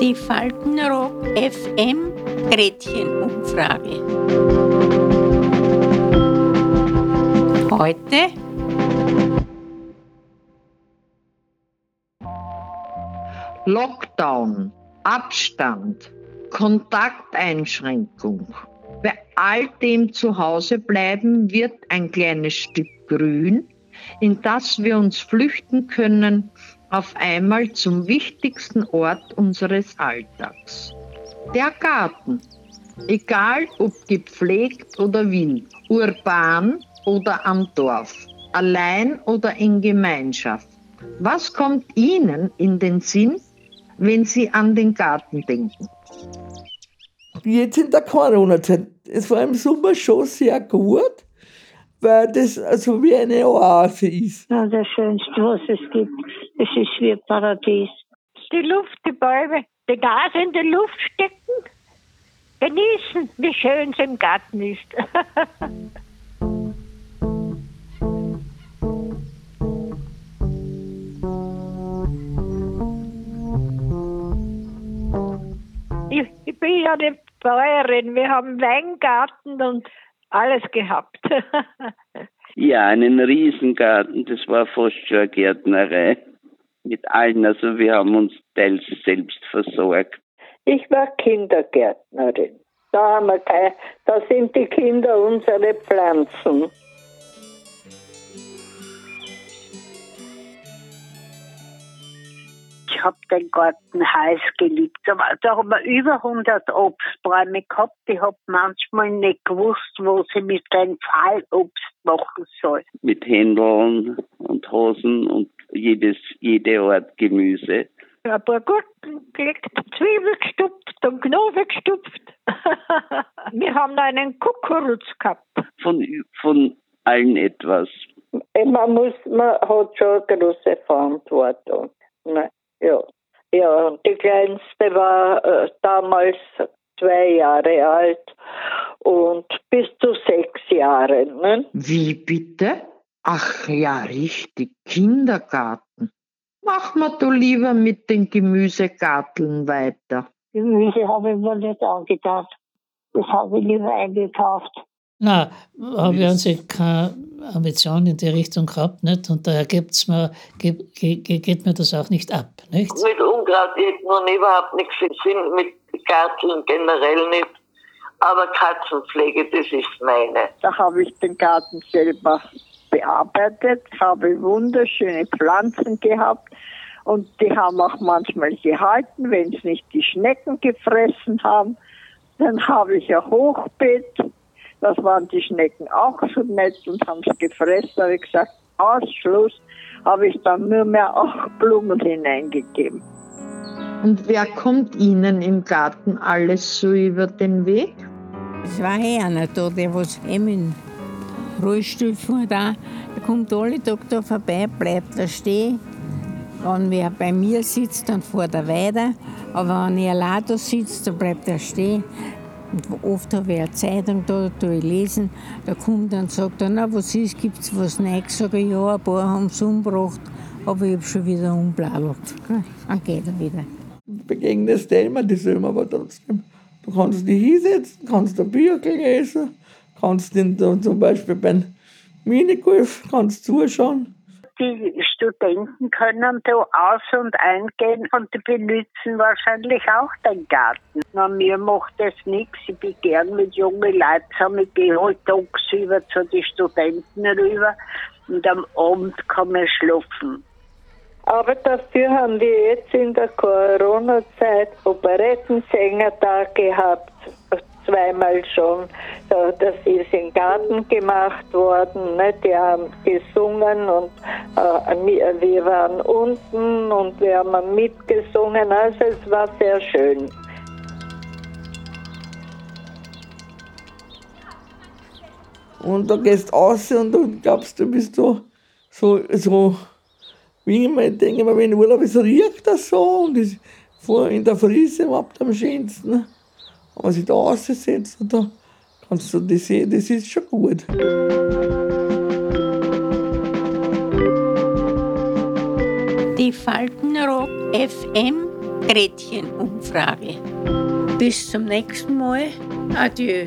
Die Faltenrock FM Gretchenumfrage. Heute Lockdown, Abstand, Kontakteinschränkung. Bei all dem Zuhause bleiben wird ein kleines Stück Grün, in das wir uns flüchten können, auf einmal zum wichtigsten Ort unseres Alltags. Der Garten. Egal ob gepflegt oder wild, urban oder am Dorf, allein oder in Gemeinschaft. Was kommt Ihnen in den Sinn, wenn Sie an den Garten denken? Jetzt in der Corona-Zeit, es war im Sommer schon sehr gut, weil das also wie eine Oase ist. Ja, das Schönste, was es gibt. Es ist wie ein Paradies. Die Luft, die Bäume, die Gas in die Luft stecken, genießen, wie schön es im Garten ist. ich, ich bin ja eine Bäuerin, wir haben Weingarten und alles gehabt. Ja, einen Riesengarten, das war fast schon eine Gärtnerei. Mit allen, also wir haben uns teils selbst versorgt. Ich war Kindergärtnerin. Da, haben wir kein, da sind die Kinder unsere Pflanzen. Ich habe den Garten heiß geliebt. Da haben wir über 100 Obstbäume gehabt. Ich habe manchmal nicht gewusst, wo sie mit dem Fallobst machen soll. Mit Händeln und Hosen und jedes, jede Art Gemüse. Ein paar Gurken gelegt, Zwiebel gestupft und Knoblauch gestupft. wir haben da einen Kukuruz gehabt. Von, von allen etwas. Man, muss, man hat schon eine große Verantwortung. Ne? Ja. ja, und die Kleinste war äh, damals zwei Jahre alt und bis zu sechs Jahre. Ne? Wie bitte? Ach ja, richtig, Kindergarten. Mach mal du lieber mit den Gemüsegarteln weiter. Gemüse habe ich mir nicht angetan. Das habe ich lieber eingekauft. Nein, habe ich an sich keine Ambition in die Richtung gehabt, nicht? Und daher gibt's mir, geht, geht mir das auch nicht ab, nicht? Mit Unkraut ich nun überhaupt nichts im Sinn, mit Garteln generell nicht. Aber Katzenpflege, das ist meine. Da habe ich den Garten selber bearbeitet, habe wunderschöne Pflanzen gehabt und die haben auch manchmal gehalten, wenn es nicht die Schnecken gefressen haben. Dann habe ich ein Hochbeet, das waren die Schnecken auch so nett und haben es gefressen. Da habe ich gesagt, Ausschluss, habe ich dann nur mehr auch Blumen hineingegeben. Und wer kommt Ihnen im Garten alles so über den Weg? Es war eh einer da, der was eben in Rollstuhl fuhr da. Der kommt alle Tage da vorbei, bleibt da stehen. Wenn wer bei mir sitzt, dann fährt er weiter. Aber wenn er allein da sitzt, dann bleibt er stehen. Oft habe ich eine Zeitung da, da ich lesen. Da kommt dann und sagt na, was ist, gibt es was Neues? Sag ich, ja, ein paar haben es umgebracht, aber ich habe schon wieder umbladelt. Dann geht er wieder. Begegnest du immer dieselben, aber trotzdem. Du kannst dich hinsetzen, kannst ein Bücher lesen, kannst den, zum Beispiel beim Minigolf kannst zuschauen. Die Studenten können da aus- und eingehen und die benutzen wahrscheinlich auch den Garten. Na, mir macht das nichts. Ich bin gern mit jungen Leuten zusammen. Ich gehe halt tagsüber zu den Studenten rüber und am Abend kann man schlafen. Aber dafür haben wir jetzt in der Corona-Zeit Operettensänger da gehabt, zweimal schon. Das ist im Garten gemacht worden. Ne? Die haben gesungen und äh, wir waren unten und wir haben mitgesungen. Also es war sehr schön. Und da gehst du raus und du glaubst, du bist so, so, so wie ich mir denke, wenn Urlaub ist, riecht das so und ist vor in der Frise überhaupt am schönsten. Wenn sich da raussetzt, da kannst du das sehen, das ist schon gut. die Faltenrock FM Gretchenumfrage. Bis zum nächsten Mal. Adieu.